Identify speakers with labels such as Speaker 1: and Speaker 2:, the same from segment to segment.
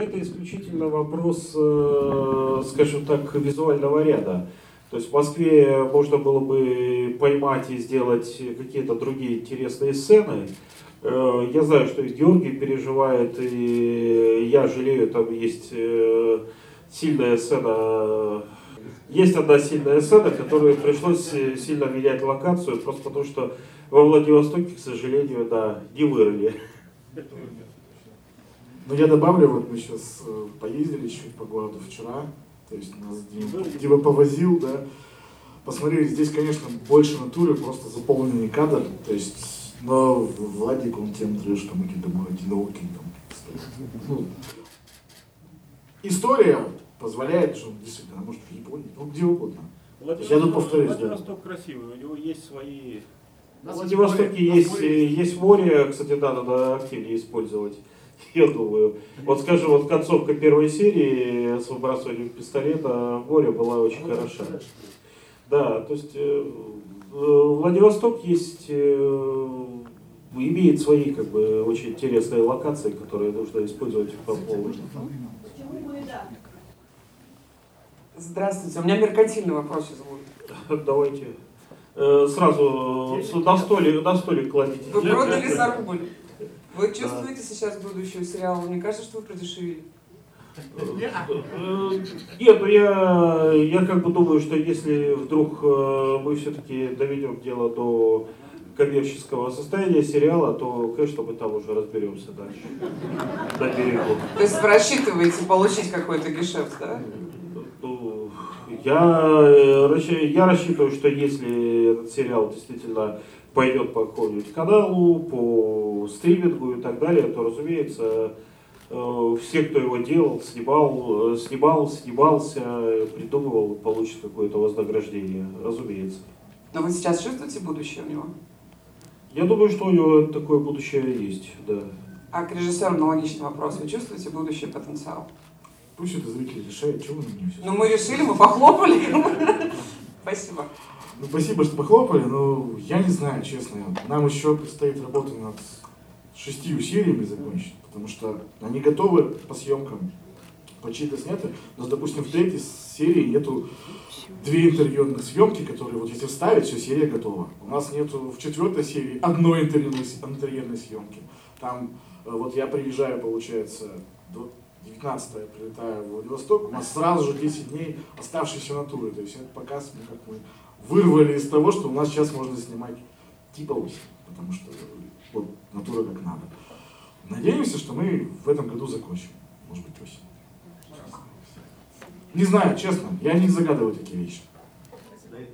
Speaker 1: Это исключительно вопрос, э, скажем так, визуального ряда. То есть в Москве можно было бы поймать и сделать какие-то другие интересные сцены. Э, я знаю, что и Георгий переживает, и я жалею, там есть э, сильная сцена есть одна сильная сцена, которую пришлось сильно менять локацию, просто потому что во Владивостоке, к сожалению, да, не вырыли.
Speaker 2: Но я добавлю, вот мы сейчас э, поездили чуть по городу вчера, то есть нас Дима, Дима повозил, да, посмотрели, здесь, конечно, больше натуры, просто заполненный кадр, то есть, но Владик, он тем трэш, там какие-то одинокие, там, ну, история позволяет, что действительно, может в Японии, ну где угодно.
Speaker 3: Владивосток, я тут повторюсь, Владивосток да. красивый, у него есть свои...
Speaker 1: В Владивостоке есть, есть море, кстати, да, надо активнее использовать. Я думаю. Вот скажем, вот концовка первой серии с выбрасыванием пистолета в море была очень ну, хороша. Да, то есть э, э, Владивосток есть, э, имеет свои как бы очень интересные локации, которые нужно использовать по полной.
Speaker 4: Здравствуйте, у меня меркантильный вопрос будет.
Speaker 1: Давайте. Э, сразу на столик, на столик кладите.
Speaker 4: Вы продали за рубль. Вы чувствуете сейчас будущее сериала? Мне кажется, что вы продешевили.
Speaker 1: Э, нет, ну я, я как бы думаю, что если вдруг э, мы все-таки доведем дело до коммерческого состояния сериала, то, конечно, мы там уже разберемся дальше. На берегу.
Speaker 4: То есть вы рассчитываете получить какой-то гешефт, да?
Speaker 1: Ну, я, я рассчитываю, что если этот сериал действительно пойдет по какому-нибудь каналу, по стримингу и так далее, то, разумеется, э, все, кто его делал, снимал, э, снимал, снимался, придумывал, получит какое-то вознаграждение, разумеется.
Speaker 4: Но вы сейчас чувствуете будущее у него?
Speaker 1: Я думаю, что у него такое будущее есть, да.
Speaker 4: А к режиссеру аналогичный вопрос. Вы чувствуете будущий потенциал?
Speaker 2: Пусть это зрители решают, чего вы на меня
Speaker 4: все. Ну мы решили, мы похлопали. Спасибо.
Speaker 2: Ну, спасибо, что похлопали, но я не знаю, честно. Нам еще предстоит работа над шестью сериями закончить, потому что они готовы по съемкам, почти-то сняты, но, допустим, в третьей серии нету две интерьерных съемки, которые вот если вставить, все, серия готова. У нас нету в четвертой серии одной интерьерной, интерьерной съемки. Там, э, вот я приезжаю, получается, 19 я прилетаю в Владивосток, у нас сразу же 10 дней оставшиеся натуры. То есть это показ, мы как мы вырвали из того, что у нас сейчас можно снимать типа осень, потому что вот натура как надо. Надеемся, что мы в этом году закончим. Может быть, осень. Не знаю, честно, я не загадываю такие вещи.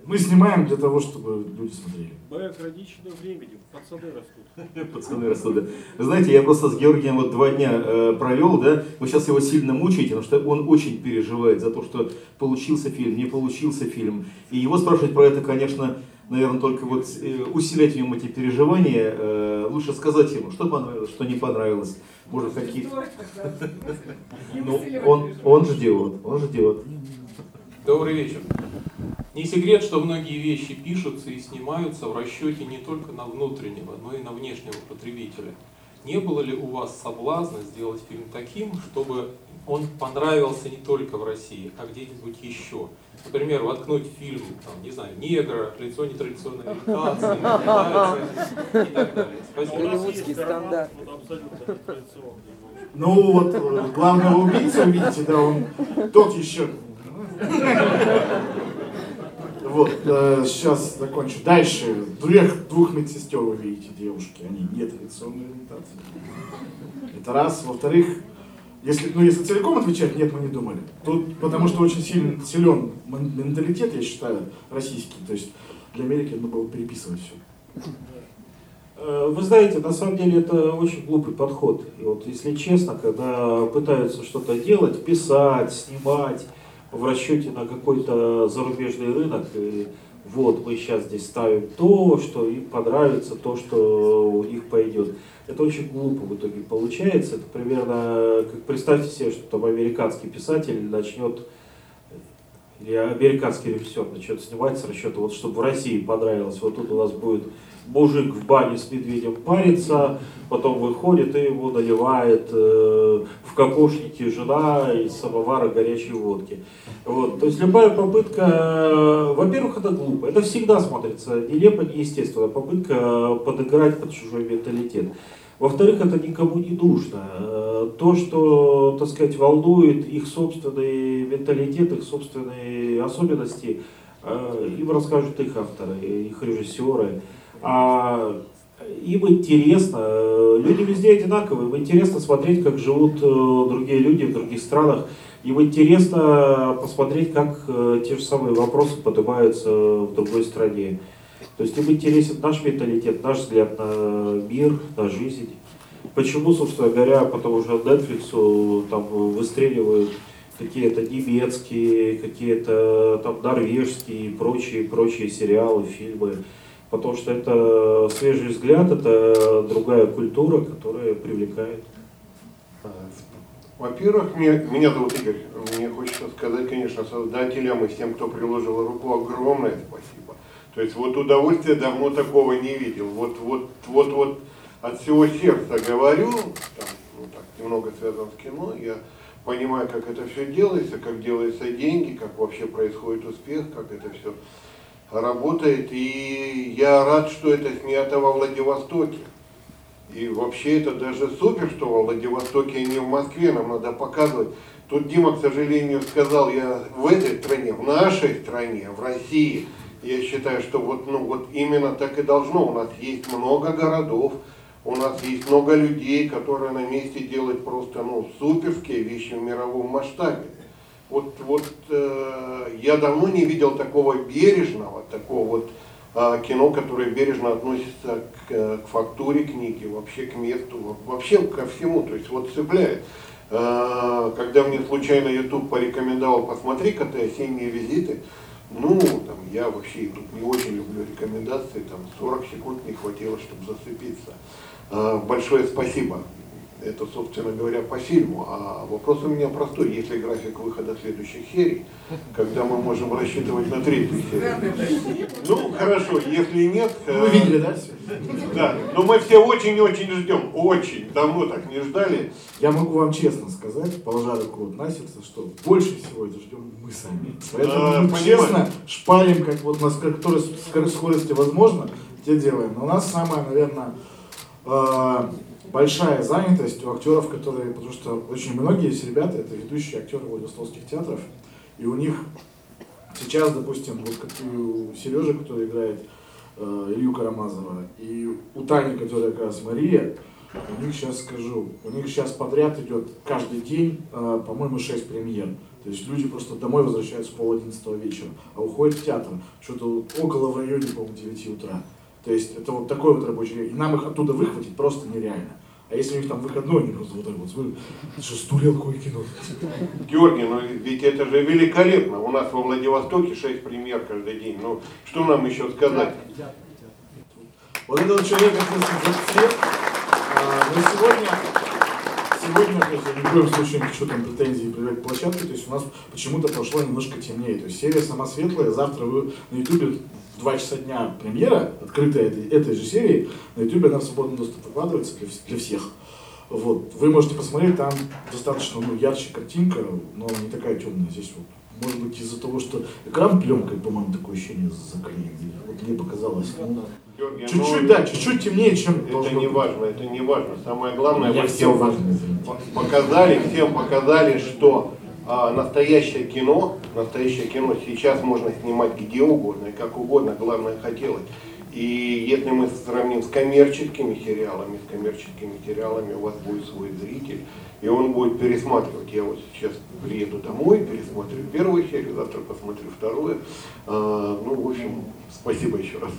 Speaker 2: Мы снимаем для того, чтобы люди смотрели.
Speaker 3: Мы ограничены временем, пацаны растут.
Speaker 5: Пацаны растут, да. Вы знаете, я просто с Георгием вот два дня э, провел, да, вы сейчас его сильно мучаете, потому что он очень переживает за то, что получился фильм, не получился фильм. И его спрашивать про это, конечно, наверное, только вот э, усилять в нем эти переживания, э, лучше сказать ему, что понравилось, что не понравилось. Может, какие Ну, он, он ждет, он ждет.
Speaker 6: Добрый вечер. Не секрет, что многие вещи пишутся и снимаются в расчете не только на внутреннего, но и на внешнего потребителя. Не было ли у вас соблазна сделать фильм таким, чтобы он понравился не только в России, а где-нибудь еще? Например, воткнуть фильм, там, не знаю, негра, лицо нетрадиционной ориентации, и так далее. Спасибо.
Speaker 4: Голливудский стандарт.
Speaker 2: Ну вот, э, главного убийца, видите, да, он тот еще. Вот, э, сейчас закончу. Дальше. Двух, двух медсестер вы видите, девушки, они не традиционной ориентации. Это раз. Во-вторых, если, ну, если целиком отвечать, нет, мы не думали. Тут, потому что очень сильно, силен менталитет, я считаю, российский. То есть для Америки нужно было переписывать все.
Speaker 1: Э, вы знаете, на самом деле это очень глупый подход. И вот если честно, когда пытаются что-то делать, писать, снимать в расчете на какой-то зарубежный рынок, и вот мы сейчас здесь ставим то, что им понравится, то, что у них пойдет. Это очень глупо в итоге получается. Это примерно, как представьте себе, что там американский писатель начнет или американский режиссер начнет снимать с расчета, вот чтобы в России понравилось, вот тут у нас будет мужик в бане с медведем парится, потом выходит и его наливает э, в кокошнике жена из самовара горячей водки. Вот. То есть любая попытка, э, во-первых, это глупо, это всегда смотрится нелепо, неестественно, попытка подыграть под чужой менталитет. Во-вторых, это никому не нужно. Э, то, что, так сказать, волнует их собственный менталитет, их собственные особенности, им расскажут их авторы, их режиссеры. А им интересно, люди везде одинаковые, им интересно смотреть, как живут э, другие люди в других странах, им интересно посмотреть, как те же самые вопросы поднимаются в другой стране. То есть им интересен наш менталитет, наш взгляд на мир, на жизнь. Почему, собственно говоря, потому что Netflix там выстреливают какие-то немецкие, какие-то там норвежские и прочие, прочие сериалы, фильмы. Потому что это свежий взгляд, это другая культура, которая привлекает.
Speaker 7: Во-первых, меня, меня зовут Игорь. Мне хочется сказать, конечно, создателям и всем, кто приложил руку, огромное спасибо. То есть вот удовольствия давно такого не видел. Вот, вот, вот, вот от всего сердца говорю, там, ну, так, немного связано с кино, я понимаю, как это все делается, как делаются деньги, как вообще происходит успех, как это все работает. И я рад, что это снято во Владивостоке. И вообще это даже супер, что во Владивостоке, а не в Москве, нам надо показывать. Тут Дима, к сожалению, сказал, я в этой стране, в нашей стране, в России – я считаю, что вот, ну, вот именно так и должно. У нас есть много городов, у нас есть много людей, которые на месте делают просто ну, суперские вещи в мировом масштабе. Вот, вот э, я давно не видел такого бережного, такого вот э, кино, которое бережно относится к, э, к фактуре книги, вообще к месту, вообще ко всему, то есть вот цепляет. Э, когда мне случайно YouTube порекомендовал, посмотри-ка ты осенние визиты, ну, там, я вообще тут не очень люблю рекомендации, там 40 секунд не хватило, чтобы зацепиться. А, большое спасибо. Это, собственно говоря, по фильму. А вопрос у меня простой. Есть ли график выхода следующих серий, когда мы можем рассчитывать на третью серию? Ну, хорошо, если нет...
Speaker 2: Вы видели, да?
Speaker 7: Да, но мы все очень-очень ждем. Очень. Давно так не ждали.
Speaker 2: Я могу вам честно сказать, положа руку на сердце, что больше всего это ждем мы сами. Поэтому мы честно шпарим, как вот на скорости возможно, те делаем. Но у нас самое, наверное, а, большая занятость у актеров, которые, потому что очень многие из ребята это ведущие актеры Владиславских театров, и у них сейчас, допустим, вот как у Сережи, который играет э, Илью Карамазова, и у Тани, которая как раз Мария, у них сейчас скажу, у них сейчас подряд идет каждый день, э, по-моему, 6 премьер. То есть люди просто домой возвращаются пол одиннадцатого вечера, а уходят в театр, что-то около в районе, по-моему, 9 утра. То есть это вот такой вот рабочий день. И нам их оттуда выхватить просто нереально. А если у них там выходной, они просто вот так вот смотрят, что стурел какое кино.
Speaker 7: Георгий, ну ведь это же великолепно. У нас во Владивостоке 6 премьер каждый день. Ну, что нам еще сказать?
Speaker 2: Вот этого человека ответственен за всех. А, но сегодня, сегодня, то есть, ни в коем случае хочу там претензии проявлять площадке, то есть у нас почему-то прошло немножко темнее. То есть серия сама светлая, завтра вы на ютубе два часа дня премьера, открытая этой, этой же серии, на YouTube она в свободном доступе выкладывается для, для всех. Вот. Вы можете посмотреть, там достаточно ну, ярче картинка, но не такая темная. Здесь вот, может быть, из-за того, что экран пленкой, по-моему, такое ощущение заклеен. Вот мне показалось. Ну, чуть-чуть, ну, да, чуть-чуть темнее, чем
Speaker 7: Это не быть. важно, это не важно. Самое главное,
Speaker 2: вы всем важно,
Speaker 7: показали, всем показали, что а настоящее кино, настоящее кино сейчас можно снимать где угодно и как угодно, главное хотелось. И если мы сравним с коммерческими сериалами, с коммерческими сериалами у вас будет свой зритель, и он будет пересматривать. Я вот сейчас приеду домой, пересмотрю первую серию, завтра посмотрю вторую. А, ну, в общем, спасибо еще раз.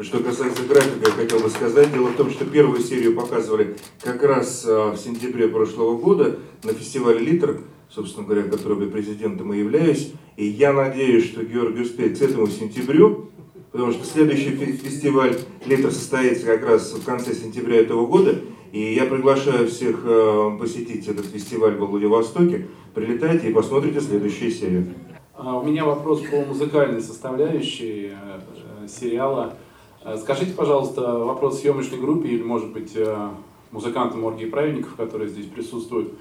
Speaker 5: Что касается графика, я хотел бы сказать. Дело в том, что первую серию показывали как раз а, в сентябре прошлого года на фестивале «Литр», собственно говоря, которого президентом и являюсь. И я надеюсь, что Георгий успеет к этому сентябрю, потому что следующий фестиваль лета состоится как раз в конце сентября этого года. И я приглашаю всех э, посетить этот фестиваль в Владивостоке. Прилетайте и посмотрите следующую серию.
Speaker 8: А, у меня вопрос по музыкальной составляющей э, сериала. Э, скажите, пожалуйста, вопрос съемочной группе или, может быть, музыкантам оргии праведников, которые здесь присутствуют.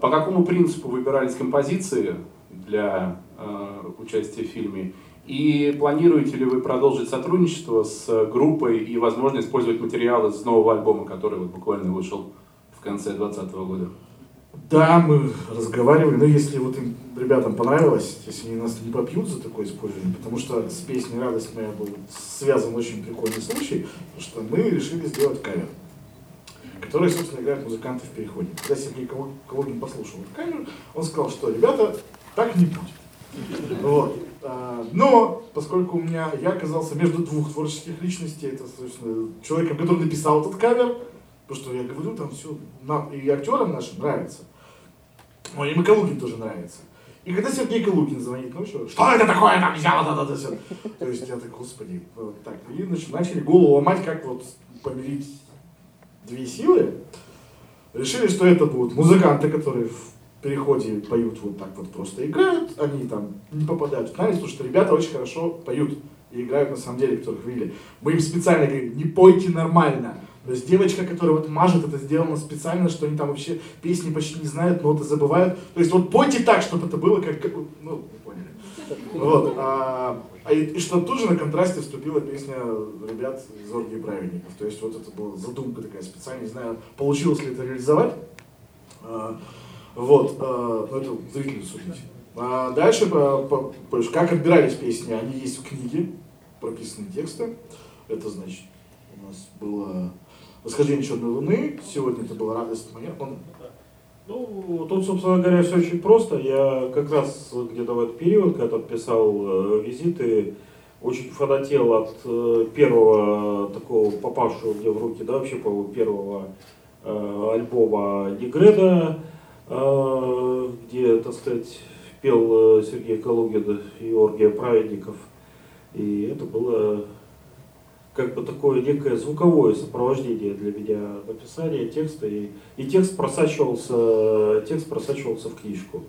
Speaker 8: По какому принципу выбирались композиции для э, участия в фильме? И планируете ли вы продолжить сотрудничество с группой и, возможно, использовать материалы из нового альбома, который вот буквально вышел в конце 2020 года?
Speaker 2: Да, мы разговаривали, но если вот им ребятам понравилось, если они нас не попьют за такое использование, потому что с песней «Радость моя» был связан очень прикольный случай, что мы решили сделать кавер, который, собственно, играет музыканты в переходе. Когда Сергей Калугин послушал этот кавер, он сказал, что ребята, так не будет. Вот. А, но, поскольку у меня, я оказался между двух творческих личностей, это, собственно, человеком, который написал этот кавер, Потому что я говорю, там все, и актерам нашим нравится. Ну, и Калугин тоже нравится. И когда Сергей Калугин звонит ночью, что это такое там взял, да, да, да, все. То есть я так, господи, вот так. И начали голову ломать, как вот помирить две силы. Решили, что это будут музыканты, которые в переходе поют вот так вот просто играют, они там не попадают в навес, потому что ребята очень хорошо поют и играют на самом деле, которых видели. Мы им специально говорим, не пойте нормально, то есть девочка, которая вот мажет, это сделано специально, что они там вообще песни почти не знают, ноты забывают. То есть вот пойте так, чтобы это было как, ну. Вот. А, а и, и что тут же на контрасте вступила песня ребят из Оргии Праведников. То есть вот это была задумка такая специальная, не знаю, получилось ли это реализовать. А, вот, а, ну это зрители судите. А дальше, по, по, как отбирались песни, они есть в книге, прописаны тексты. Это значит, у нас было восхождение черной луны, сегодня это была радость моя. Он...
Speaker 1: Ну, тут, собственно говоря, все очень просто. Я как раз где-то в этот период, когда писал э, визиты, очень фанател от э, первого такого попавшего мне в руки, да, вообще, по первого э, альбома Негреда, э, где, так сказать, пел э, Сергей Калугин и Оргия Праведников. И это было как бы такое некое звуковое сопровождение для меня написания текста, и, и текст, просачивался, текст просачивался в книжку,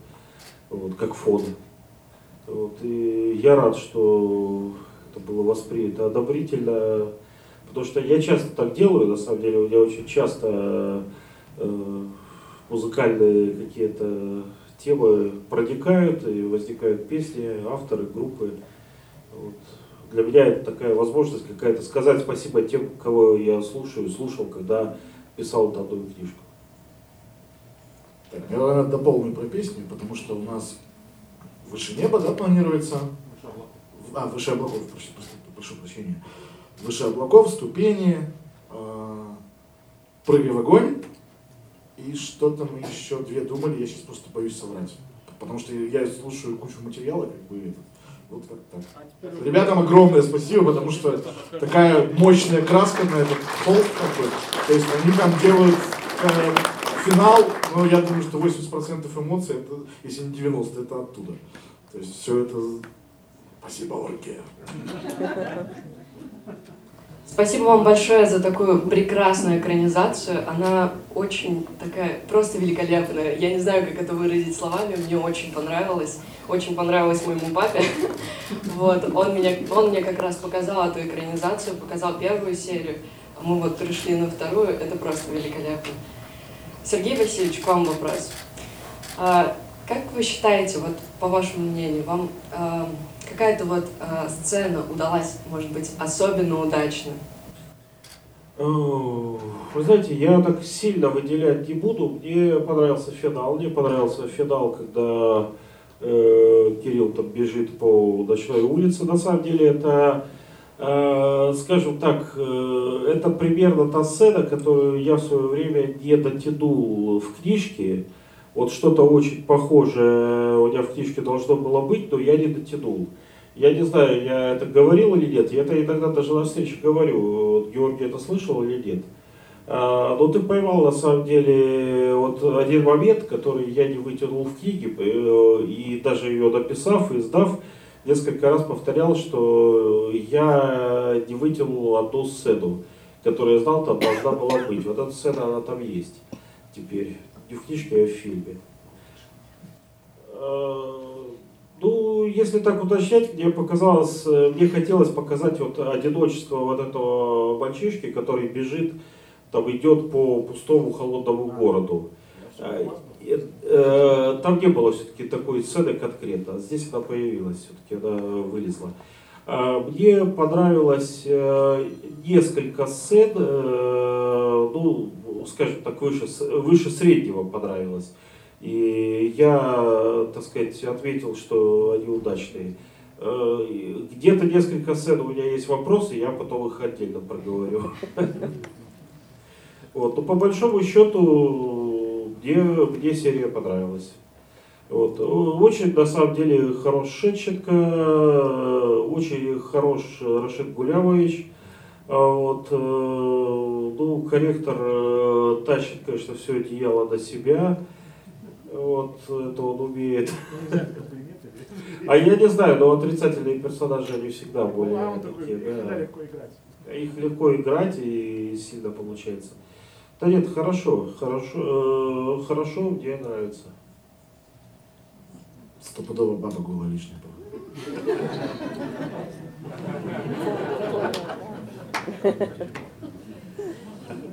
Speaker 1: вот, как фон. Вот, и я рад, что это было воспринято одобрительно, потому что я часто так делаю, на самом деле, у меня очень часто э, музыкальные какие-то темы проникают, и возникают песни, авторы, группы. Вот для меня это такая возможность какая-то сказать спасибо тем, кого я слушаю, слушал, когда писал данную книжку.
Speaker 2: Так, я, наверное, дополню про песни, потому что у нас «Выше неба», да, планируется? А, «Выше облаков», прошу, прошу прощения. «Выше облаков», «Ступени», э, «Прыгай в огонь», и что-то мы еще две думали, я сейчас просто боюсь соврать. Потому что я слушаю кучу материала, как бы, этот, вот как так. Ребятам огромное спасибо, потому что такая мощная краска на этот холст, бы. То есть они там делают э, финал, но я думаю, что 80% эмоций, это, если не 90%, это оттуда. То есть все это... Спасибо, Оргия.
Speaker 9: Спасибо вам большое за такую прекрасную экранизацию. Она очень такая, просто великолепная. Я не знаю, как это выразить словами, мне очень понравилось. Очень понравилось моему папе. Вот, он, меня, он мне как раз показал эту экранизацию, показал первую серию. Мы вот пришли на вторую, это просто великолепно. Сергей Васильевич, к вам вопрос. А, как вы считаете, вот по вашему мнению, вам а, какая-то вот э, сцена удалась, может быть, особенно удачно?
Speaker 1: Э, вы знаете, я так сильно выделять не буду. Мне понравился финал. Мне понравился финал, когда э, Кирилл там бежит по ночной улице. На самом деле это, э, скажем так, э, это примерно та сцена, которую я в свое время не дотянул в книжке. Вот что-то очень похожее у меня в книжке должно было быть, но я не дотянул. Я не знаю, я это говорил или нет, я это иногда даже на встрече говорю, вот Георгий это слышал или нет. А, но ты поймал на самом деле вот один момент, который я не вытянул в книге, э, и даже ее написав и сдав, несколько раз повторял, что я не вытянул одну сцену, которую я знал, там должна была быть. Вот эта сцена, она там есть теперь не в книжке, а в фильме. А, ну, если так уточнять, мне показалось, э, мне хотелось показать вот одиночество вот этого мальчишки, который бежит, там идет по пустому холодному городу. А, э, там не было все-таки такой сцены конкретно, здесь она появилась, все-таки она вылезла. А, мне понравилось э, несколько сцен, ну, скажем так, выше, выше среднего понравилось. И я, так сказать, ответил, что они удачные. Э, где-то несколько сцен у меня есть вопросы, я потом их отдельно проговорю. Вот. Но по большому счету мне, мне серия понравилась. Вот. Очень, на самом деле, хорош Шетченко, очень хорош Рашид Гулявович. А вот, э, ну, корректор э, тащит, конечно, все это дело на себя. Вот, это он умеет. А я не знаю, но отрицательные персонажи, они всегда более
Speaker 10: ну,
Speaker 1: такие, да. Их легко играть и сильно получается. Да нет, хорошо, хорошо, э, хорошо, мне нравится.
Speaker 2: Стопудово баба голая лишняя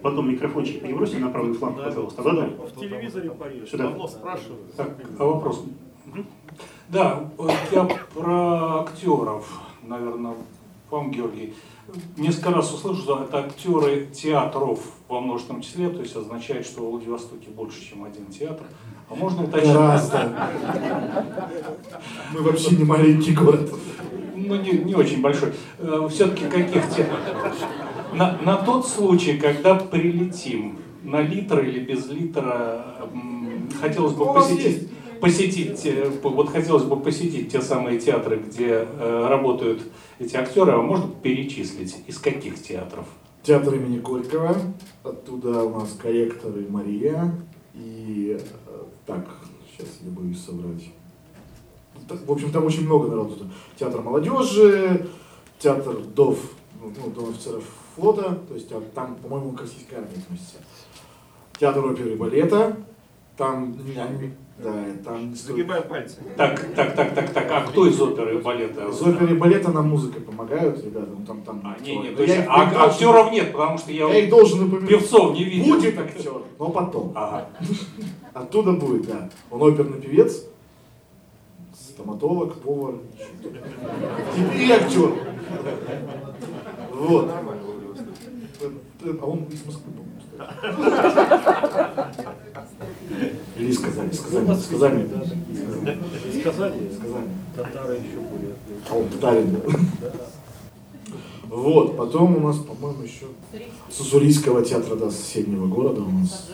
Speaker 11: Потом микрофончик перебросили на правый фланг, да. пожалуйста. Да, да.
Speaker 10: В телевизоре порежь.
Speaker 11: Сюда.
Speaker 10: спрашивают.
Speaker 6: Так, а вопрос? Да, я про актеров, наверное, вам, Георгий. Несколько раз услышал, что это актеры театров во множественном числе, то есть означает, что в Владивостоке больше, чем один театр. А можно уточнить?
Speaker 2: Гораздо. Мы вообще не маленький город.
Speaker 6: Ну, не, не очень большой. Э, Все-таки каких театров? На, на тот случай, когда прилетим, на литр или без литра, хотелось бы посетить, посетить, э, вот хотелось бы посетить те самые театры, где э, работают эти актеры, а можно перечислить, из каких театров?
Speaker 2: Театр имени Горького, оттуда у нас корректор и Мария, и э, так, сейчас я боюсь соврать. В общем, там очень много народу. Театр молодежи, театр ДОВ, ну, Дом офицеров флота, то есть там, по-моему, к российской армии относится. Театр оперы и балета, там, да, там...
Speaker 10: Загибаю пальцы.
Speaker 6: Так, так, так, так, так, а кто из оперы и балета?
Speaker 2: Из оперы и балета нам музыкой помогают, ребята, ну там, там...
Speaker 6: А, не, не, то есть, а, а актеров нет, потому что я,
Speaker 2: я их должен упомянуть.
Speaker 6: Певцов не видел.
Speaker 2: Будет актер, но потом.
Speaker 6: Ага.
Speaker 2: Оттуда будет, да. Он оперный певец, стоматолог, повар, и актер. Вот. А он из Москвы, по-моему, Или сказали, сказали, сказали.
Speaker 10: Сказали?
Speaker 2: Сказали.
Speaker 10: Татары еще были.
Speaker 2: А он татарин, да? Вот, потом у нас, по-моему, еще с Уссурийского театра, да, соседнего города у нас.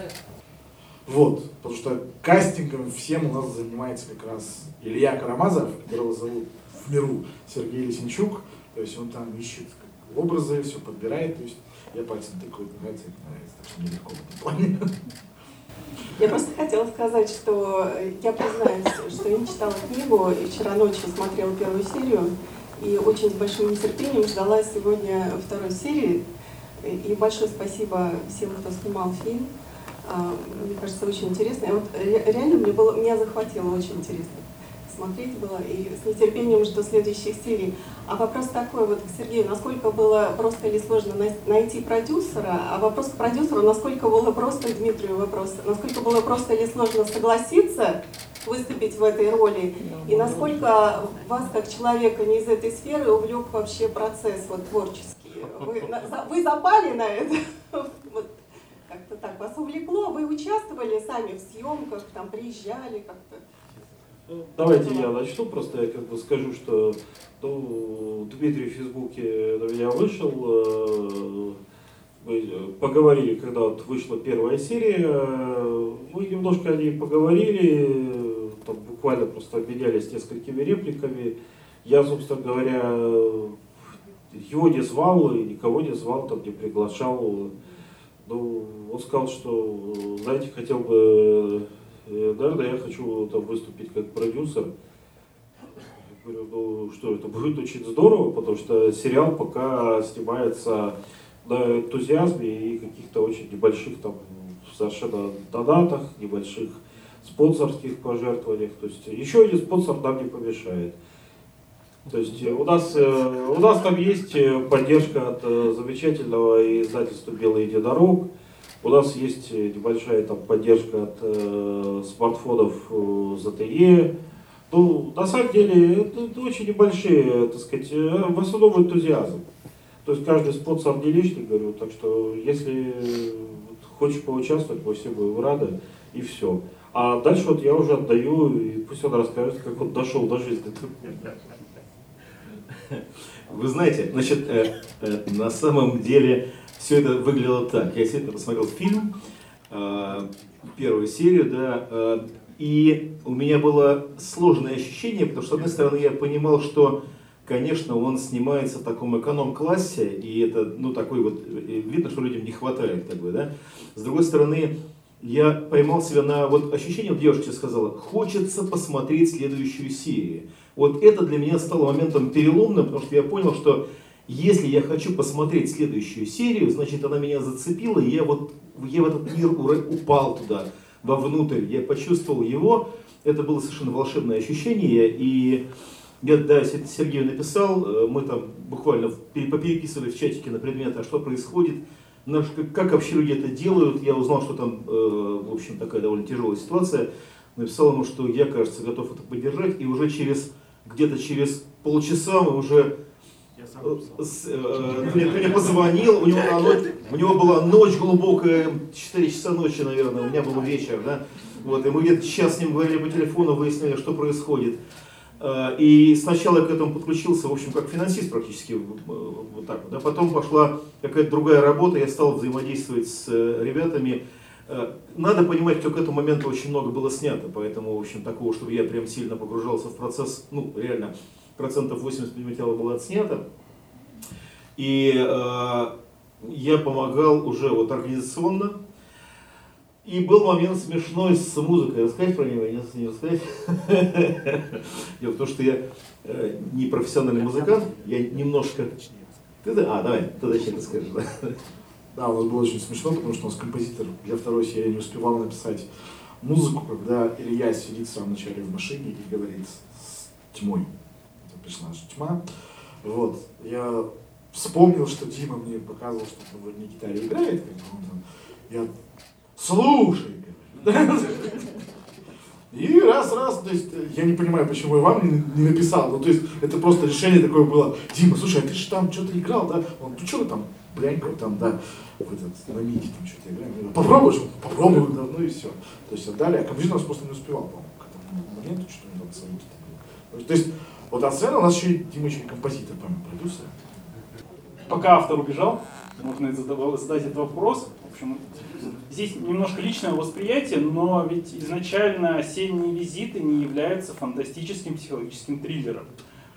Speaker 2: Вот, потому что кастингом всем у нас занимается как раз Илья Карамазов, которого зовут в миру Сергей Лисенчук. То есть он там ищет образы, все подбирает. То есть я пальцем тыкаю, нравится, это нравится. Так что нелегко в этом плане.
Speaker 12: Я просто хотела сказать, что я признаюсь, что я не читала книгу и вчера ночью смотрела первую серию и очень с большим нетерпением ждала сегодня второй серии. И большое спасибо всем, кто снимал фильм. А, мне кажется, очень интересно. И вот реально мне было, меня захватило очень интересно смотреть было, и с нетерпением жду следующих серий. А вопрос такой вот к Сергею, насколько было просто или сложно найти продюсера, а вопрос к продюсеру, насколько было просто, Дмитрию вопрос, насколько было просто или сложно согласиться выступить в этой роли, и насколько вас, как человека не из этой сферы, увлек вообще процесс вот, творческий. Вы, вы запали на это? Вот, как-то так вас увлекло, вы участвовали сами в съемках, там приезжали как-то?
Speaker 1: Давайте я начну, просто я как бы скажу, что ну, Дмитрий в Фейсбуке на меня вышел, э, мы поговорили, когда вот вышла первая серия, мы немножко о ней поговорили, там буквально просто обменялись несколькими репликами. Я, собственно говоря, его не звал, никого не звал, там не приглашал. Ну, он сказал, что, знаете, хотел бы наверное, я хочу там выступить как продюсер. Я говорю, ну что, это будет очень здорово, потому что сериал пока снимается на энтузиазме и каких-то очень небольших там совершенно донатах, небольших спонсорских пожертвованиях. То есть еще один спонсор нам не помешает. То есть э, у нас, э, у нас там есть э, поддержка от замечательного издательства «Белый единорог». У нас есть небольшая там поддержка от э, смартфонов ZTE. Ну, на самом деле, это, это очень небольшие, так сказать, в основном энтузиазм. То есть каждый спонсор не лишний, говорю, так что если хочешь поучаствовать, мы все будем рады, и все. А дальше вот я уже отдаю, и пусть он расскажет, как он дошел до жизни.
Speaker 5: Вы знаете, значит, э, э, на самом деле все это выглядело так. Я сегодня посмотрел фильм, э, первую серию, да, э, и у меня было сложное ощущение, потому что, с одной стороны, я понимал, что, конечно, он снимается в таком эконом-классе, и это, ну, такой вот, э, видно, что людям не хватает, такой, да. С другой стороны, я поймал себя на вот ощущение, вот девушка сказала, хочется посмотреть следующую серию. Вот это для меня стало моментом переломным, потому что я понял, что если я хочу посмотреть следующую серию, значит она меня зацепила, и я вот я в этот мир упал туда, вовнутрь, я почувствовал его, это было совершенно волшебное ощущение, и я, да, Сергею написал, э, мы там буквально попереписывали в чатике на предмет, а что происходит, как вообще люди это делают, я узнал, что там, э, в общем, такая довольно тяжелая ситуация, написал ему, что я, кажется, готов это поддержать, и уже через, где-то через полчаса мы уже э, э, мне, мне позвонил, у него, ночь, у него была ночь глубокая, 4 часа ночи, наверное, у меня был вечер, да, вот, и мы где-то час с ним говорили по телефону, выяснили, что происходит. Э, и сначала я к этому подключился, в общем, как финансист практически, э, вот так вот. Да. Потом пошла какая-то другая работа, я стал взаимодействовать с э, ребятами. Надо понимать, что к этому моменту очень много было снято, поэтому, в общем, такого, чтобы я прям сильно погружался в процесс, ну, реально, процентов 80 материала было отснято. И э, я помогал уже вот организационно, и был момент смешной с музыкой. Рассказать про него или не рассказать? Дело в том, что я э, не профессиональный музыкант, я немножко... Ты, а, давай, ты зачем ты скажешь, да?
Speaker 2: Да, у нас было очень смешно, потому что у нас композитор для второй серии не успевал написать музыку, когда Илья сидит в самом начале в машине и говорит с тьмой. Это персонаж тьма. Вот. Я вспомнил, что Дима мне показывал, что он на гитаре играет. Я слушай. И раз-раз, то есть я не понимаю, почему я вам не, не написал. Ну, то есть это просто решение такое было. Дима, слушай, а ты же там что-то играл, да? Он, ну что там, блянькал там, да, в этот, на миди там что-то играем. Попробуешь? Попробую, да, ну и все. То есть отдали, а композитор просто не успевал, по-моему, к этому моменту, что он там свои То есть вот от сцены у нас еще и Дима композитор, по-моему, продюсер.
Speaker 3: Пока автор убежал, можно задать этот вопрос. В общем, Здесь немножко личное восприятие, но ведь изначально «Осенние визиты» не являются фантастическим психологическим триллером.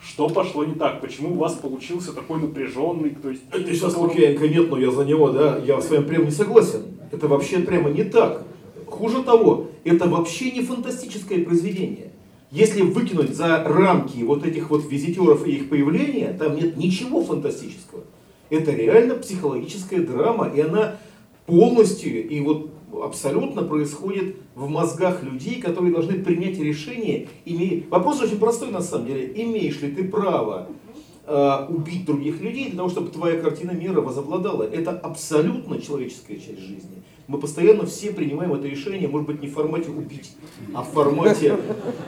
Speaker 3: Что пошло не так? Почему у вас получился такой напряженный? То есть,
Speaker 5: это сейчас которым... Лукьяненко нет, но я за него, да, я с вами прямо не согласен. Это вообще прямо не так. Хуже того, это вообще не фантастическое произведение. Если выкинуть за рамки вот этих вот визитеров и их появления, там нет ничего фантастического. Это реально психологическая драма, и она полностью и вот абсолютно происходит в мозгах людей, которые должны принять решение. Имея... Вопрос очень простой на самом деле. Имеешь ли ты право э, убить других людей для того, чтобы твоя картина мира возобладала? Это абсолютно человеческая часть жизни. Мы постоянно все принимаем это решение, может быть, не в формате убить, а в формате,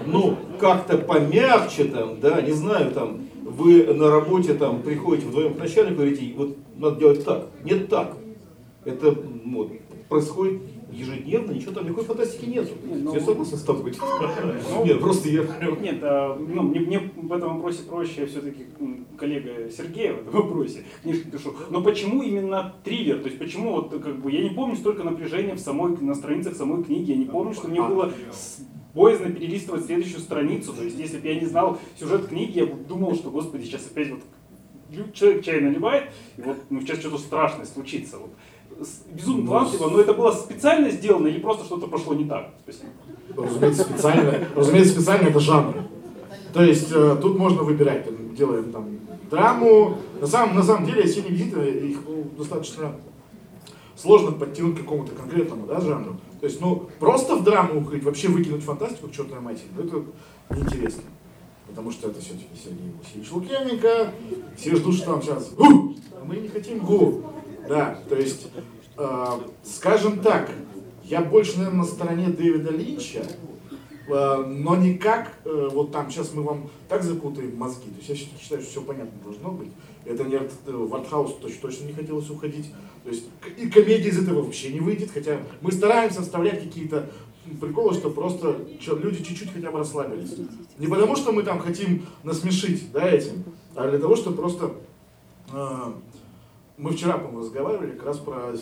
Speaker 5: ну, как-то помягче там, да, не знаю, там, вы на работе там приходите вдвоем к начальнику и говорите, вот надо делать так. Нет так. Это вот, происходит ежедневно, ничего там, никакой фантастики нет. Ну, я согласен с тобой.
Speaker 3: Ну, нет, просто я... Нет, а, ну, мне, мне в этом вопросе проще, все-таки коллега Сергея в этом вопросе книжки пишу. Но почему именно триллер? То есть почему вот как бы я не помню столько напряжения в самой, на страницах самой книги, я не помню, что мне было боязно перелистывать следующую страницу. То есть если бы я не знал сюжет книги, я бы думал, что, господи, сейчас опять вот человек чай наливает, и вот ну, сейчас что-то страшное случится. Вот безумно талантливо, но это было специально сделано или просто что-то пошло не так? Спасибо.
Speaker 2: Разумеется, специально. Разумеется, специально это жанр. То есть э, тут можно выбирать, там, делаем там драму. На самом, на самом деле, осенние визиты, их ну, достаточно сложно подтянуть к какому-то конкретному да, жанру. То есть, ну, просто в драму уходить, вообще выкинуть фантастику к чертовой матери, это неинтересно. потому что это все-таки Сергей Васильевич Лукьяненко, все ждут, что там сейчас «Гу!», а мы не хотим «Гу». Да, то есть, э, скажем так, я больше, наверное, на стороне Дэвида Линча, э, но не как, э, вот там сейчас мы вам так запутаем мозги, то есть я считаю, что все понятно должно быть. Это не э, в артхаус точно, точно не хотелось уходить. То есть и комедия из этого вообще не выйдет, хотя мы стараемся вставлять какие-то приколы, что просто люди чуть-чуть хотя бы расслабились. Не потому, что мы там хотим насмешить да, этим, а для того, чтобы просто... Э, мы вчера, по-моему, разговаривали как раз про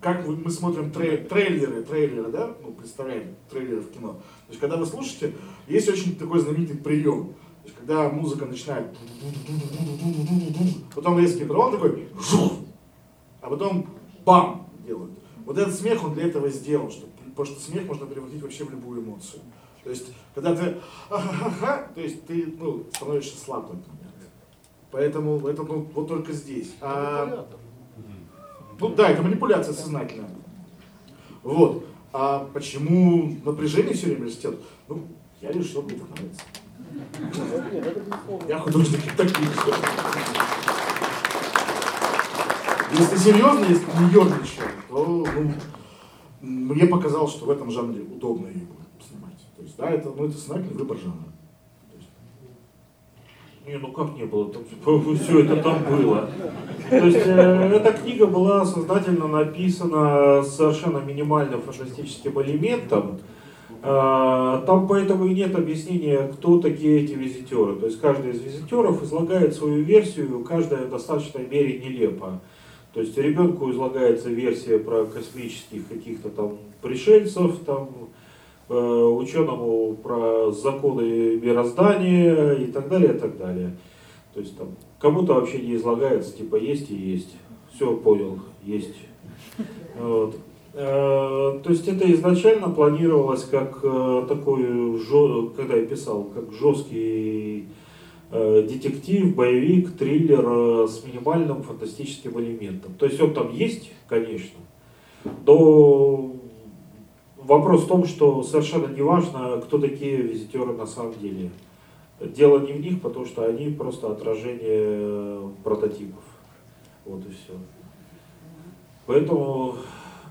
Speaker 2: как мы смотрим трей, трейлеры, трейлеры, да, ну, представляем трейлеры в кино. То есть, когда вы слушаете, есть очень такой знаменитый прием. То есть, когда музыка начинает, потом резкий дрон такой, а потом бам делают. Вот этот смех, он для этого сделан, что, потому что смех можно превратить вообще в любую эмоцию. То есть, когда ты то есть ты ну, становишься слаб Поэтому это ну, вот только здесь. А, ну да, это манипуляция сознательная. Вот. А почему напряжение все время растет? Ну, я решил, мне это нравится. Я художник таких. Если серьезно, если не ерничаю, то ну, мне показалось, что в этом жанре удобно его снимать. То есть, да, это, ну, это сознательный выбор жанра.
Speaker 1: Не, ну как не было? Там, все это там было. То есть э, эта книга была сознательно написана с совершенно минимальным фантастическим элементом. Э, там поэтому и нет объяснения, кто такие эти визитеры. То есть каждый из визитеров излагает свою версию, каждая в достаточной мере нелепо. То есть ребенку излагается версия про космических каких-то там пришельцев, там ученому про законы мироздания и так далее, и так далее. То есть там кому-то вообще не излагается, типа есть и есть. Все, понял, есть. Вот. Э, то есть это изначально планировалось как э, такой, когда я писал, как жесткий детектив, боевик, триллер с минимальным фантастическим элементом. То есть он там есть, конечно, но Вопрос в том, что совершенно не важно, кто такие визитеры на самом деле. Дело не в них, потому что они просто отражение прототипов. Вот и все. Поэтому,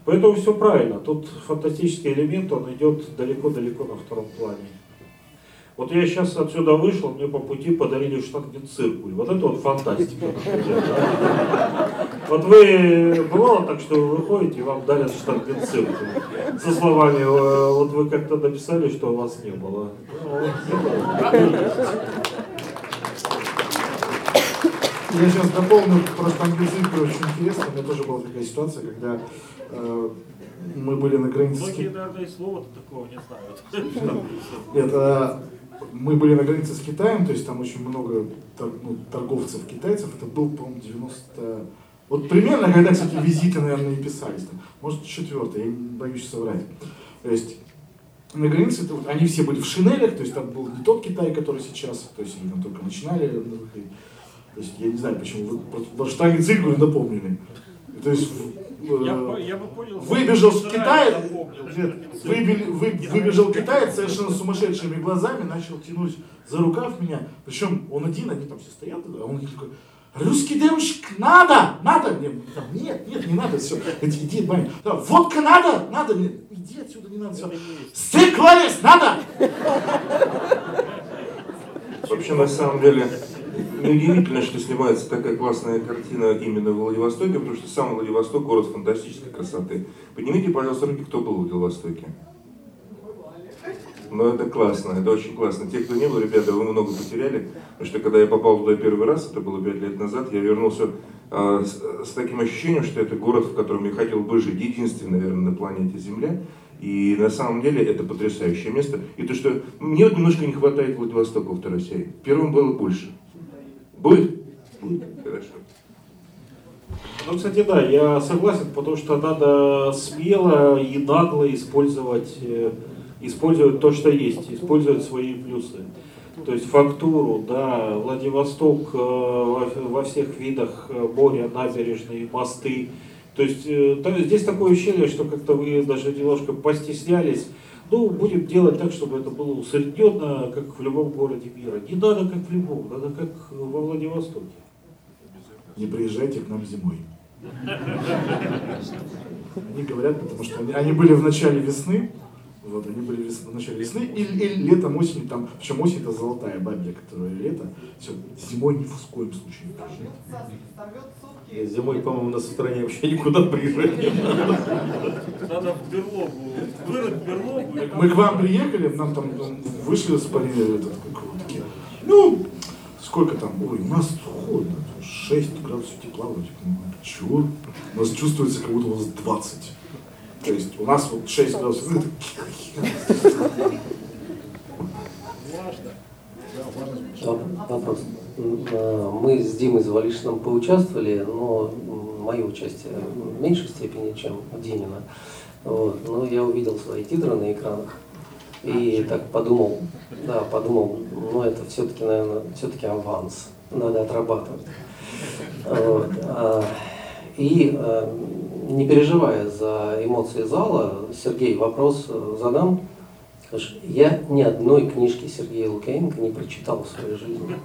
Speaker 1: поэтому все правильно. Тут фантастический элемент, он идет далеко-далеко на втором плане. Вот я сейчас отсюда вышел, мне по пути подарили штангенциркуль. Вот это вот фантастика. Вот вы, бывало так, что вы выходите, и вам дарят штангенциркуль. Со словами, «Э, вот вы как-то написали, что у вас не было.
Speaker 2: Я сейчас дополню про штангенциркуль, очень интересно. У меня тоже была такая ситуация, когда э, мы были на границе...
Speaker 11: Многие, наверное, и слова-то такого не знают.
Speaker 2: Это мы были на границе с Китаем, то есть там очень много ну, торговцев китайцев, это был, по-моему, 90... Вот примерно, когда, кстати, визиты, наверное, и писались, там, может, четвертый, я боюсь соврать. То есть на границе это, вот, они все были в шинелях, то есть там был не тот Китай, который сейчас, то есть они там только начинали То есть я не знаю, почему вы про штанги циркуль напомнили. То есть
Speaker 11: я, я бы понял,
Speaker 2: выбежал в Китай, выбежал, вы, выбежал китаец совершенно сумасшедшими глазами, начал тянуть за рукав меня. Причем он один, они там все стоят, а он такой, русский девушек, надо, надо. Мне, там, нет, нет, не надо, все. Иди, иди, баня. Да, водка надо, надо. Нет, иди отсюда, не надо, все. Есть, надо.
Speaker 13: Вообще, на самом деле, Неудивительно, что снимается такая классная картина именно в Владивостоке, потому что сам Владивосток город фантастической красоты. Поднимите, пожалуйста, руки, кто был в Владивостоке. Ну, это классно, это очень классно. Те, кто не был, ребята, вы много потеряли, потому что когда я попал туда первый раз, это было пять лет назад, я вернулся э, с, с таким ощущением, что это город, в котором я хотел бы жить, единственный, наверное, на планете Земля. И на самом деле это потрясающее место. И то, что мне вот немножко не хватает Владивостока во второй серии. Первым было больше. Будет? Хорошо.
Speaker 1: Ну, кстати, да, я согласен, потому что надо смело и нагло использовать, э, использовать то, что есть, использовать свои плюсы. То есть фактуру, да, Владивосток э, во всех видах э, моря, набережные, мосты. То есть здесь такое ощущение, что как-то вы даже немножко постеснялись Ну, будем делать так, чтобы это было усредненно, как в любом городе мира. Не надо как в любом, надо как во Владивостоке.
Speaker 2: Не приезжайте к нам зимой. Они говорят, потому что они, они были в начале весны, вот, они были вес, в начале весны, и, и летом, осенью, там, причем осень это золотая бабья, которая лето, все, зимой ни в коем случае не.
Speaker 5: Зимой, по-моему, на стране вообще никуда приезжать не надо.
Speaker 1: Надо в берлогу, вырыть берлогу.
Speaker 2: Мы к вам приехали, нам там вышли с парень, этот, такие, ну, сколько там, ой, у нас холодно, 6 градусов тепла вроде. Чего? У нас чувствуется, как будто у вас 20. То есть у нас вот 6 градусов. Ну,
Speaker 14: Вопрос. Мы с Димой Завалишиным поучаствовали, но мое участие в меньшей степени, чем Димина. Вот. Но я увидел свои титры на экранах и так подумал, да, подумал, ну это все-таки, наверное, все-таки аванс, надо отрабатывать. Вот. А, и а, не переживая за эмоции зала, Сергей, вопрос э, задам. Я ни одной книжки Сергея Лукьяненко не прочитал в своей жизни.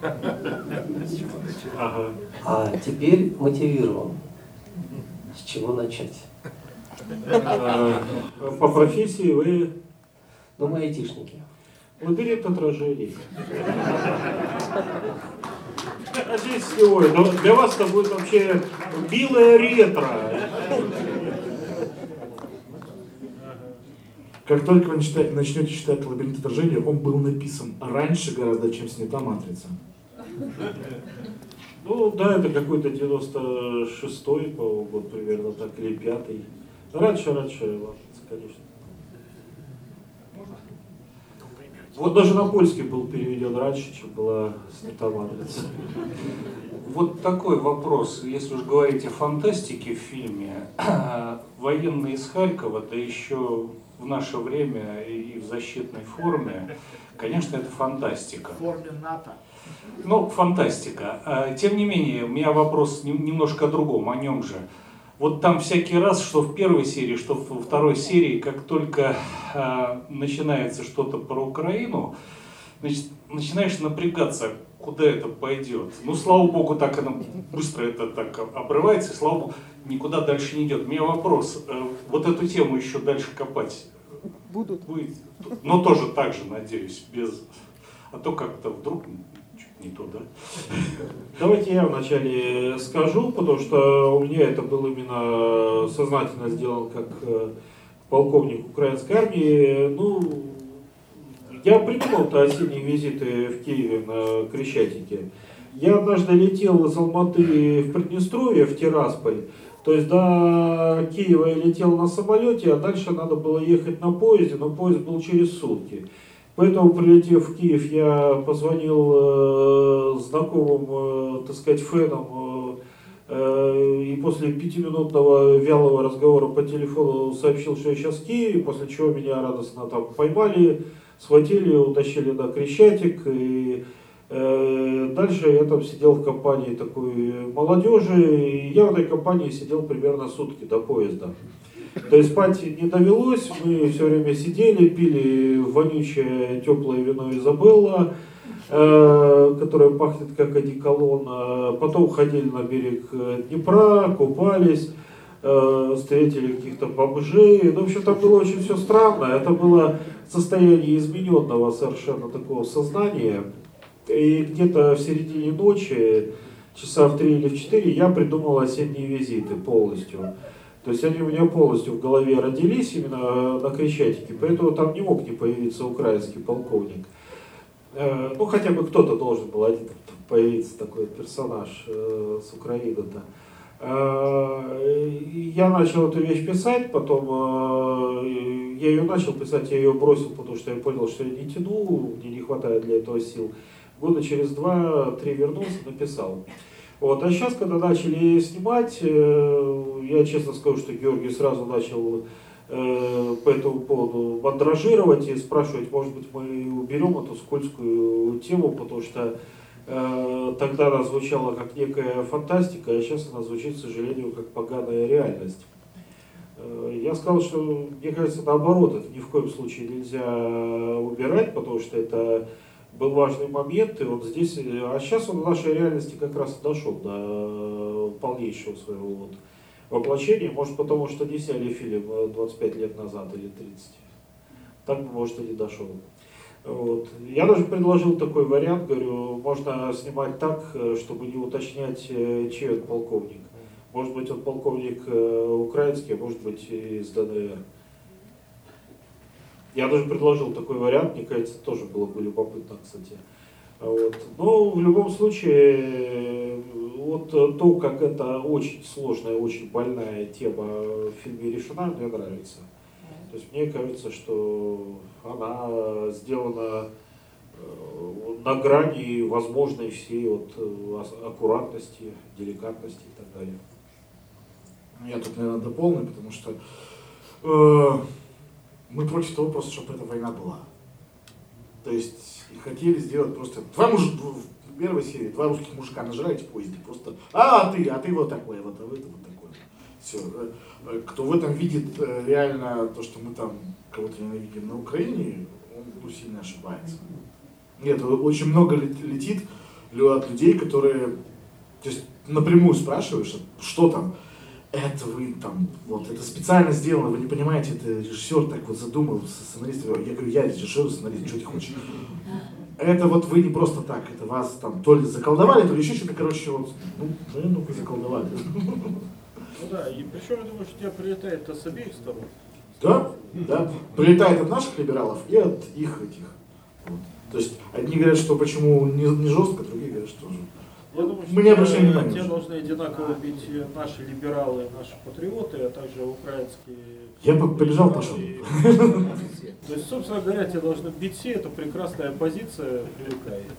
Speaker 14: А теперь мотивирован. С чего начать?
Speaker 1: А, по профессии вы...
Speaker 14: Ну, мы айтишники.
Speaker 1: Лабиринт отражений. А здесь ой, но для вас это будет вообще милое ретро.
Speaker 2: Как только вы начнете читать «Лабиринт отражения», он был написан раньше гораздо, чем снята «Матрица».
Speaker 1: Ну да, это какой-то 96-й, по год примерно так, или пятый. Раньше, раньше, конечно. Вот даже на польский был переведен раньше, чем была снята матрица.
Speaker 6: Вот такой вопрос. Если уж говорить о фантастике в фильме, военные из Харькова, да еще в наше время и в защитной форме, конечно, это фантастика.
Speaker 10: В форме НАТО.
Speaker 6: Ну, фантастика. А, тем не менее, у меня вопрос немножко о другом, о нем же. Вот там всякий раз, что в первой серии, что во второй серии, как только э, начинается что-то про Украину, значит, начинаешь напрягаться, куда это пойдет. Ну, слава богу, так оно быстро это так обрывается, и слава богу, никуда дальше не идет. У меня вопрос, э, вот эту тему еще дальше копать
Speaker 10: будут?
Speaker 6: Будет, но тоже так же, надеюсь, без... А то как-то вдруг не то, да?
Speaker 1: Давайте я вначале скажу, потому что у меня это было именно сознательно сделано как э, полковник украинской армии. Ну, я придумал-то осенние визиты в Киеве на Крещатике. Я однажды летел из Алматы в Приднестровье, в Тирасполь. То есть до Киева я летел на самолете, а дальше надо было ехать на поезде, но поезд был через сутки. Поэтому, прилетев в Киев, я позвонил э, знакомым, э, так сказать, фенам, э, и после пятиминутного вялого разговора по телефону сообщил, что я сейчас в Киеве, после чего меня радостно там поймали, схватили, утащили на Крещатик, и э, дальше я там сидел в компании такой молодежи, и я в этой компании сидел примерно сутки до поезда. То есть спать не довелось, мы все время сидели, пили вонючее теплое вино Изабелла, э, которое пахнет как одеколон. Э, потом ходили на берег э, Днепра, купались, э, встретили каких-то бомжей. Ну, в общем, там было очень все странно. Это было состояние измененного совершенно такого сознания. И где-то в середине ночи, часа в три или в четыре, я придумал осенние визиты полностью. То есть они у меня полностью в голове родились именно на Крещатике, поэтому там не мог не появиться украинский полковник. Э, ну, хотя бы кто-то должен был один появиться, такой персонаж э, с Украины-то. Э, я начал эту вещь писать, потом я ее начал писать, я ее бросил, потому что я понял, что я не тяну, мне не хватает для этого сил. Года через два-три вернулся, написал. Вот. А сейчас, когда начали снимать, э, я честно скажу, что Георгий сразу начал э, по этому поводу мандражировать и спрашивать, может быть, мы уберем эту скользкую тему, потому что э, тогда она звучала как некая фантастика, а сейчас она звучит, к сожалению, как поганая реальность. Я сказал, что, мне кажется, наоборот, это ни в коем случае нельзя убирать, потому что это был важный момент, и вот здесь, а сейчас он в нашей реальности как раз дошел до полнейшего своего вот воплощения, может потому что не сняли фильм 25 лет назад или 30. Так, может, и не дошел. Вот. Я даже предложил такой вариант, говорю, можно снимать так, чтобы не уточнять, чей он полковник. Может быть, он полковник э, украинский, а может быть, из ДНР. Я даже предложил такой вариант, мне кажется, тоже было бы любопытно, кстати. Вот. Но в любом случае, вот то, как это очень сложная, очень больная тема в фильме решена, мне нравится. То есть мне кажется, что она сделана э, на грани возможной всей вот э, аккуратности, деликатности и так далее.
Speaker 2: Ну, я тут, наверное, дополню, потому что э, мы против того просто, чтобы эта война была. То есть хотели сделать просто два мужика, в первой серии два русских мужика нажрали в поезде, просто, а, а ты, а ты вот такой, вот, а вы вот такой. Все. Э, э, кто в этом видит э, реально то, что мы там кого-то ненавидим на Украине, он ну, сильно ошибается. Нет, очень много летит от людей, которые то есть, напрямую спрашиваешь, что там, это вы там, вот, это специально сделано, вы не понимаете, это режиссер так вот задумал, сценарист, я говорю, я режиссер, сценарист, что ты хочешь? Это вот вы не просто так, это вас там то ли заколдовали, то ли еще что-то, короче, вот, ну, ну, заколдовали.
Speaker 10: Ну да, и причем я думаю, что тебя прилетает с обеих сторон.
Speaker 2: Да, да, прилетает от наших либералов и от их этих. Вот. То есть одни говорят, что почему не, не жестко, другие говорят, что же.
Speaker 10: Я думаю,
Speaker 2: Мы не обращаем внимания.
Speaker 10: Те должны одинаково бить наши либералы, наши патриоты, а также украинские.
Speaker 2: Я бы побежал, пошел.
Speaker 10: То есть, собственно говоря, те должны бить все, это прекрасная оппозиция привлекает.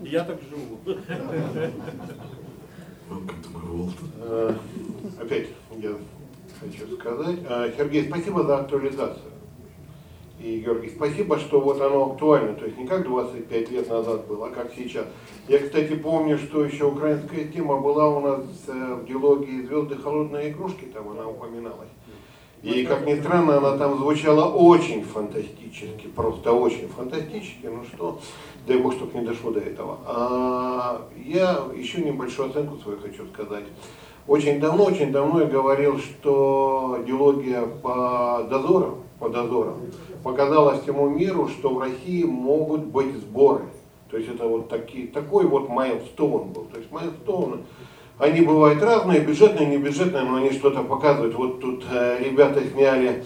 Speaker 10: Я так живу.
Speaker 7: Э, опять я хочу сказать. Э, Сергей, спасибо за актуализацию. И, Георгий, спасибо, что вот оно актуально, то есть не как 25 лет назад было, а как сейчас. Я, кстати, помню, что еще украинская тема была у нас э, в диалоге «Звезды холодные игрушки», там она упоминалась. И, как ни странно, она там звучала очень фантастически, просто очень фантастически, ну что, дай бог, чтобы не дошло до этого. А я еще небольшую оценку свою хочу сказать. Очень давно, очень давно я говорил, что диалогия по дозорам, по дозорам показала всему миру, что в России могут быть сборы. То есть это вот такие, такой вот milestone был. То есть milestone, они бывают разные, бюджетные, не бюджетные, но они что-то показывают. Вот тут э, ребята сняли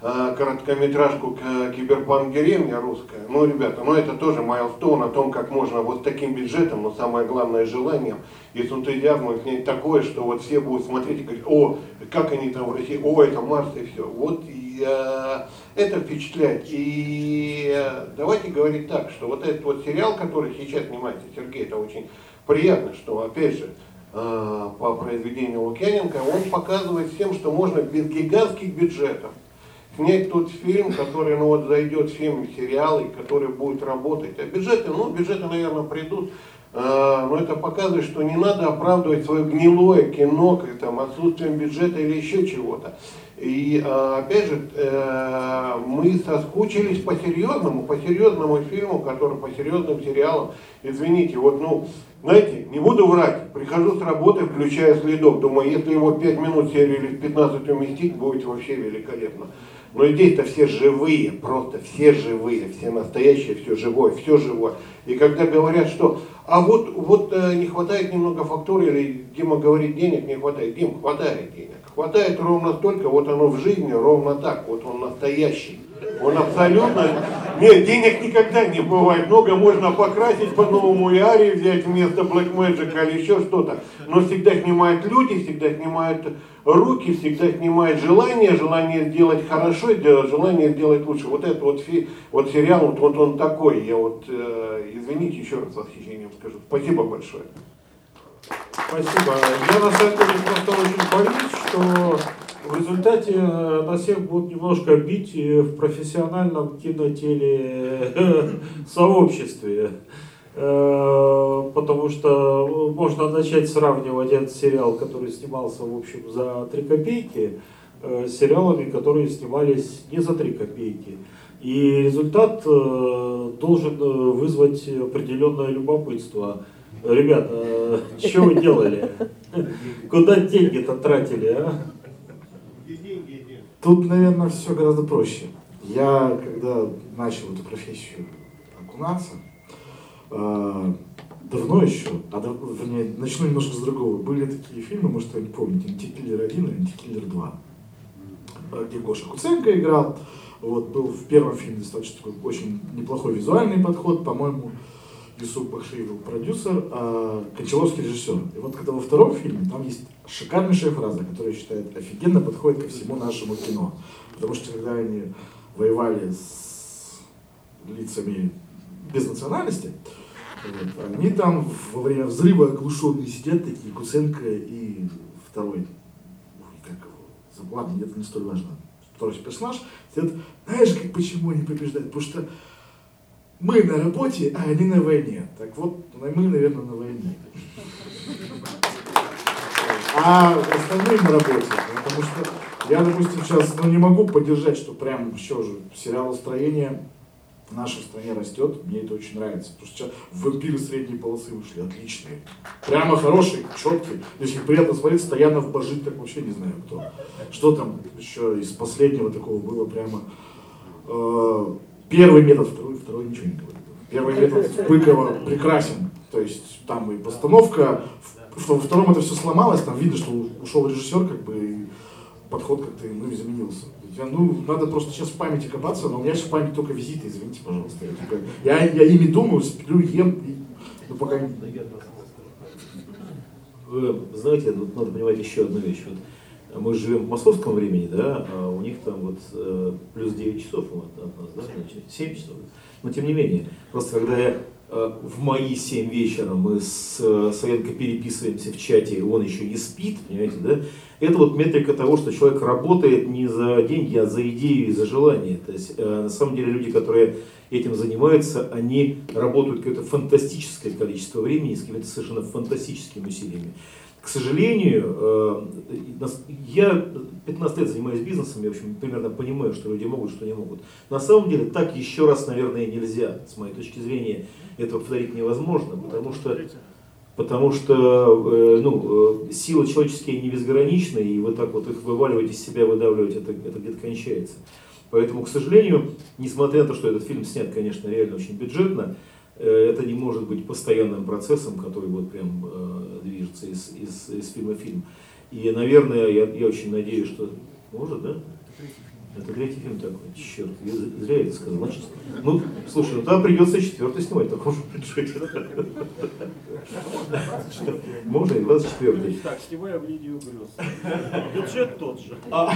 Speaker 7: э, короткометражку «Киберпанк деревня» русская. Ну, ребята, ну это тоже milestone о том, как можно вот таким бюджетом, но самое главное желанием и с энтузиазмом снять такое, что вот все будут смотреть и говорить, о, как они там в России, о, это Марс и все. Вот и, э, это впечатляет. И давайте говорить так, что вот этот вот сериал, который сейчас снимается, Сергей, это очень приятно, что опять же, э, по произведению Лукьяненко, он показывает всем, что можно без гигантских бюджетов снять тот фильм, который ну, вот зайдет в фильм, и который будет работать. А бюджеты, ну, бюджеты, наверное, придут, э, но это показывает, что не надо оправдывать свое гнилое кино там, отсутствием бюджета или еще чего-то. И э, опять же, э, мы соскучились по серьезному, по серьезному фильму, который по серьезным сериалам. Извините, вот ну, знаете, не буду врать, прихожу с работы, включаю следок, думаю, если его 5 минут серию или 15 уместить, будет вообще великолепно. Но здесь-то все живые, просто все живые, все настоящие, все живое, все живое. И когда говорят, что а вот, вот э, не хватает немного фактуры, или Дима говорит, денег не хватает, Дим, хватает денег. Хватает ровно столько, вот оно в жизни ровно так, вот он настоящий. Он абсолютно... Нет, денег никогда не бывает. Много можно покрасить по-новому и Арии взять вместо Black Magic или еще что-то. Но всегда снимают люди, всегда снимают руки, всегда снимает желание, желание сделать хорошо, желание сделать лучше. Вот это вот, фи, вот сериал, вот, вот он такой. Я вот, э, извините, еще раз восхищением скажу. Спасибо большое.
Speaker 1: Спасибо. Я на самом деле просто очень боюсь, что в результате э, нас всех будут немножко бить в профессиональном кинотеле сообществе. Э, потому что можно начать сравнивать этот сериал, который снимался, в общем, за 3 копейки, э, с сериалами, которые снимались не за 3 копейки. И результат э, должен вызвать определенное любопытство. Ребята, что вы делали? Куда деньги-то тратили, а?
Speaker 2: Тут, наверное, все гораздо проще. Я, когда начал эту профессию окунаться, э, давно еще, а, вернее, начну немножко с другого. Были такие фильмы, может, вы не помните, «Антикиллер 1» и «Антикиллер 2», где Гоша Куценко играл. Вот, был в первом фильме достаточно такой очень неплохой визуальный подход, по-моему, Юсуп Бахшиев продюсер, а Кончаловский режиссер. И вот когда во втором фильме, там есть шикарнейшая фраза, которая, я считаю, офигенно подходит ко всему нашему кино. Потому что когда они воевали с лицами без национальности, вот, они там во время взрыва оглушенные сидят такие, Куценко и второй, ой, как его, ладно, это не столь важно, второй персонаж, сидят, знаешь, как, почему они побеждают? Потому что мы на работе, а они на войне. Так вот, мы, наверное, на войне. А остальные на работе. Потому что я, допустим, сейчас ну, не могу поддержать, что прям еще же сериалостроение в нашей стране растет. Мне это очень нравится. Потому что сейчас вампиры средней полосы вышли отличные. Прямо хорошие, четкие. Если приятно смотреть, Стоянов божит, так вообще не знаю кто. Что там еще из последнего такого было прямо... Э, Первый метод, второй, второй ничего не говорит. Первый метод Быкова прекрасен. То есть там и постановка, во втором это все сломалось, там видно, что ушел режиссер, как бы и подход как-то ну, изменился. Я, ну, надо просто сейчас в памяти копаться, но у меня сейчас в памяти только визиты, извините, пожалуйста. Я, типа, я, я ими думаю, сплю, ем, и, ну, пока.
Speaker 5: Вы знаете, тут надо понимать еще одну вещь. Вот мы живем в московском времени, да, а у них там вот э, плюс 9 часов от, от нас, да, значит, 7 часов. Но тем не менее, просто когда я э, в мои 7 вечера мы с э, Савенко переписываемся в чате, и он еще не спит, понимаете, да, это вот метрика того, что человек работает не за деньги, а за идею и за желание. То есть, на самом деле, люди, которые этим занимаются, они работают какое-то фантастическое количество времени с какими-то совершенно фантастическими усилиями. К сожалению, э, я 15 лет занимаюсь бизнесом, я в общем, примерно понимаю, что люди могут, что не могут. На самом деле так еще раз, наверное, нельзя. С моей точки зрения, этого повторить невозможно, потому что, потому что э, ну, э, силы человеческие не безграничны, и вот так вот их вываливать из себя, выдавливать, это, это где-то кончается. Поэтому, к сожалению, несмотря на то, что этот фильм снят, конечно, реально очень бюджетно, это не может быть постоянным процессом, который вот прям движется из, из, из фильма в фильм. И, наверное, я, я очень надеюсь, что... Может, да? Это третий фильм такой. Черт, я зря это сказал. Значит, ну, слушай, ну там придется четвертый снимать в таком же бюджете. Можно и 24
Speaker 10: Так, снимаем линию грез. Бюджет тот же.
Speaker 5: А.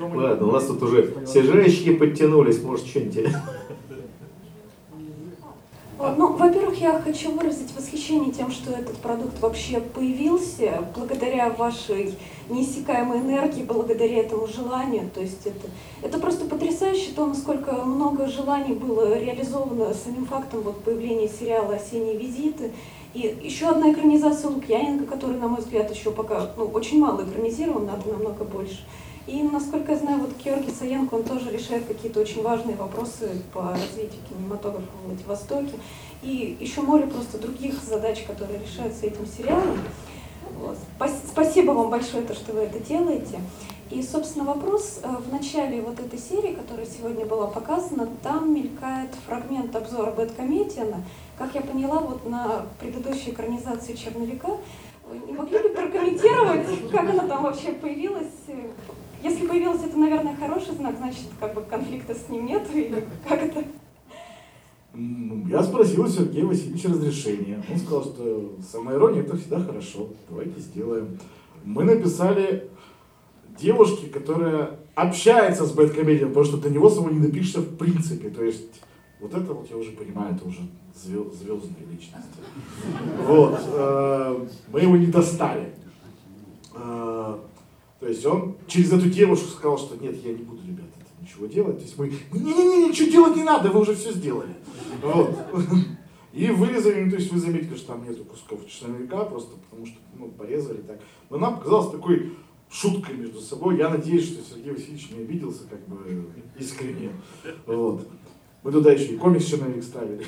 Speaker 5: Ладно, у нас тут уже все женщины подтянулись, может, что-нибудь...
Speaker 15: Ну, во-первых, я хочу выразить восхищение тем, что этот продукт вообще появился благодаря вашей неиссякаемой энергии, благодаря этому желанию. То есть это, это просто потрясающе то, насколько много желаний было реализовано самим фактом вот, появления сериала «Осенние визиты». И еще одна экранизация Лукьяненко, который, на мой взгляд, еще пока ну, очень мало экранизирован, надо намного больше. И, насколько я знаю, вот Георгий Саенко, он тоже решает какие-то очень важные вопросы по развитию кинематографа в Владивостоке. И еще море просто других задач, которые решаются этим сериалом. Вот. Спасибо вам большое, то, что вы это делаете. И, собственно, вопрос э, в начале вот этой серии, которая сегодня была показана, там мелькает фрагмент обзора Бэткомедиана, как я поняла, вот на предыдущей экранизации «Черновика» вы не могли бы прокомментировать, как она там вообще появилась? Если появилась, это, наверное, хороший знак, значит, как бы конфликта с ним нет, или как это?
Speaker 2: Я спросил у Сергея Васильевича разрешения. Он сказал, что самоирония это всегда хорошо. Давайте сделаем. Мы написали девушке, которая общается с бэткомедием, потому что до него самого не допишешься в принципе. То есть вот это вот я уже понимаю, это уже звездные личности. Вот. Э, мы его не достали. Э, через эту девушку сказал, что нет, я не буду, ребята, ничего делать. То есть мы, не-не-не, ничего делать не надо, вы уже все сделали. Вот. И вырезали, ну, то есть вы заметили, что там нету кусков часовика, просто потому что ну, порезали так. Но нам показалось такой шуткой между собой. Я надеюсь, что Сергей Васильевич не обиделся как бы искренне. Вот. Мы туда еще и комикс черновик ставили.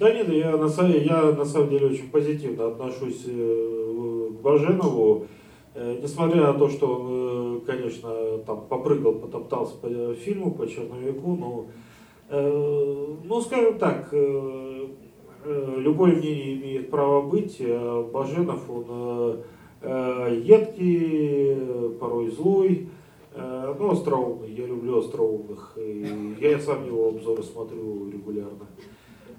Speaker 1: Да нет, я на, самом, я на самом деле очень позитивно отношусь э, Баженову. Э, несмотря на то, что он, э, конечно, там попрыгал, потоптался по фильму, по черновику, но, ну, скажем так, любое мнение имеет право быть. А Баженов, он едкий, порой злой, ну, остроумный. Я люблю остроумных. И я сам его обзоры смотрю регулярно.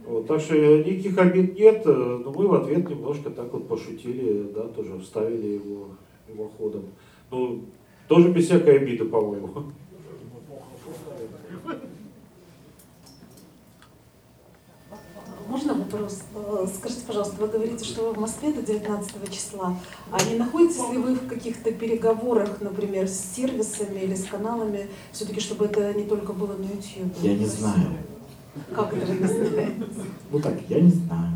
Speaker 1: Вот, так что никаких обид нет, но мы в ответ немножко так вот пошутили, да, тоже вставили его мимоходом. Ну, тоже без всякой обиды, по-моему.
Speaker 15: Можно вопрос? Э, скажите, пожалуйста, вы говорите, что вы в Москве до 19 числа. А не находитесь ли вы в каких-то переговорах, например, с сервисами или с каналами, все-таки, чтобы это не только было на YouTube?
Speaker 2: Я не знаю.
Speaker 15: Как это вы не знаете?
Speaker 2: Ну так, я не знаю.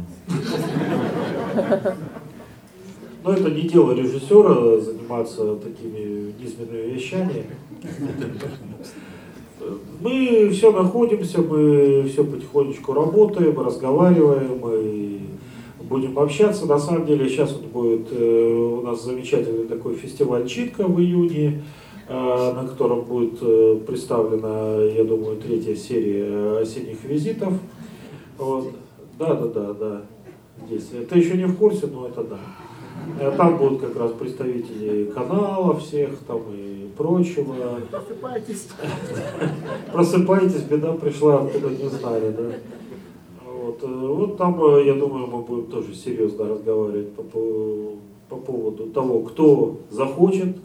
Speaker 1: Но это не дело режиссера заниматься такими низменными вещами. Мы все находимся, мы все потихонечку работаем, разговариваем и будем общаться. На самом деле сейчас вот будет э, у нас замечательный такой фестиваль Читка в июне, на котором будет э, представлена, я думаю, третья серия осенних визитов. Вот. Да, да, да, да. Здесь. Это еще не в курсе, но это да. Э, там будут как раз представители канала всех там и прочего.
Speaker 15: Просыпайтесь.
Speaker 1: Просыпайтесь, беда пришла, откуда не знали, да. Вот, э, вот там, я думаю, мы будем тоже серьезно разговаривать по, по, по поводу того, кто захочет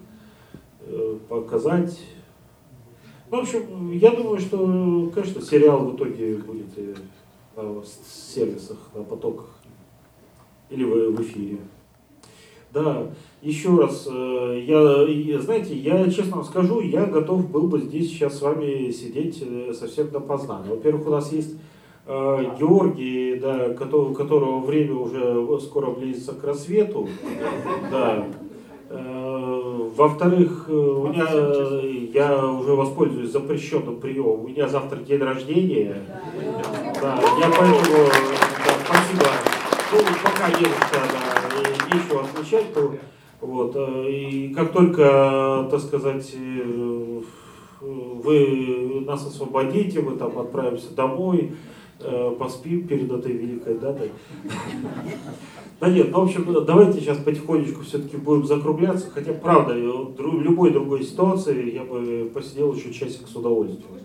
Speaker 1: показать. Ну, в общем, я думаю, что, конечно, сериал в итоге будет на сервисах, на потоках или в, в эфире. Да, еще раз, э, я, знаете, я честно вам скажу, я готов был бы здесь сейчас с вами сидеть э, совсем допоздна. Во-первых, у нас есть э, Георгий, да, которого, которого время уже скоро близится к рассвету. Да. Во-вторых, у меня, я уже воспользуюсь запрещенным приемом. У меня завтра день рождения. Да, я поэтому, да, спасибо. Ну, пока есть, да, нечего отмечать, то вот, э, и как только, так сказать, э, вы нас освободите, мы там отправимся домой, э, поспим перед этой великой датой. Да нет, ну в общем, давайте сейчас потихонечку все-таки будем закругляться, хотя правда, в любой другой ситуации я бы посидел еще часик с удовольствием.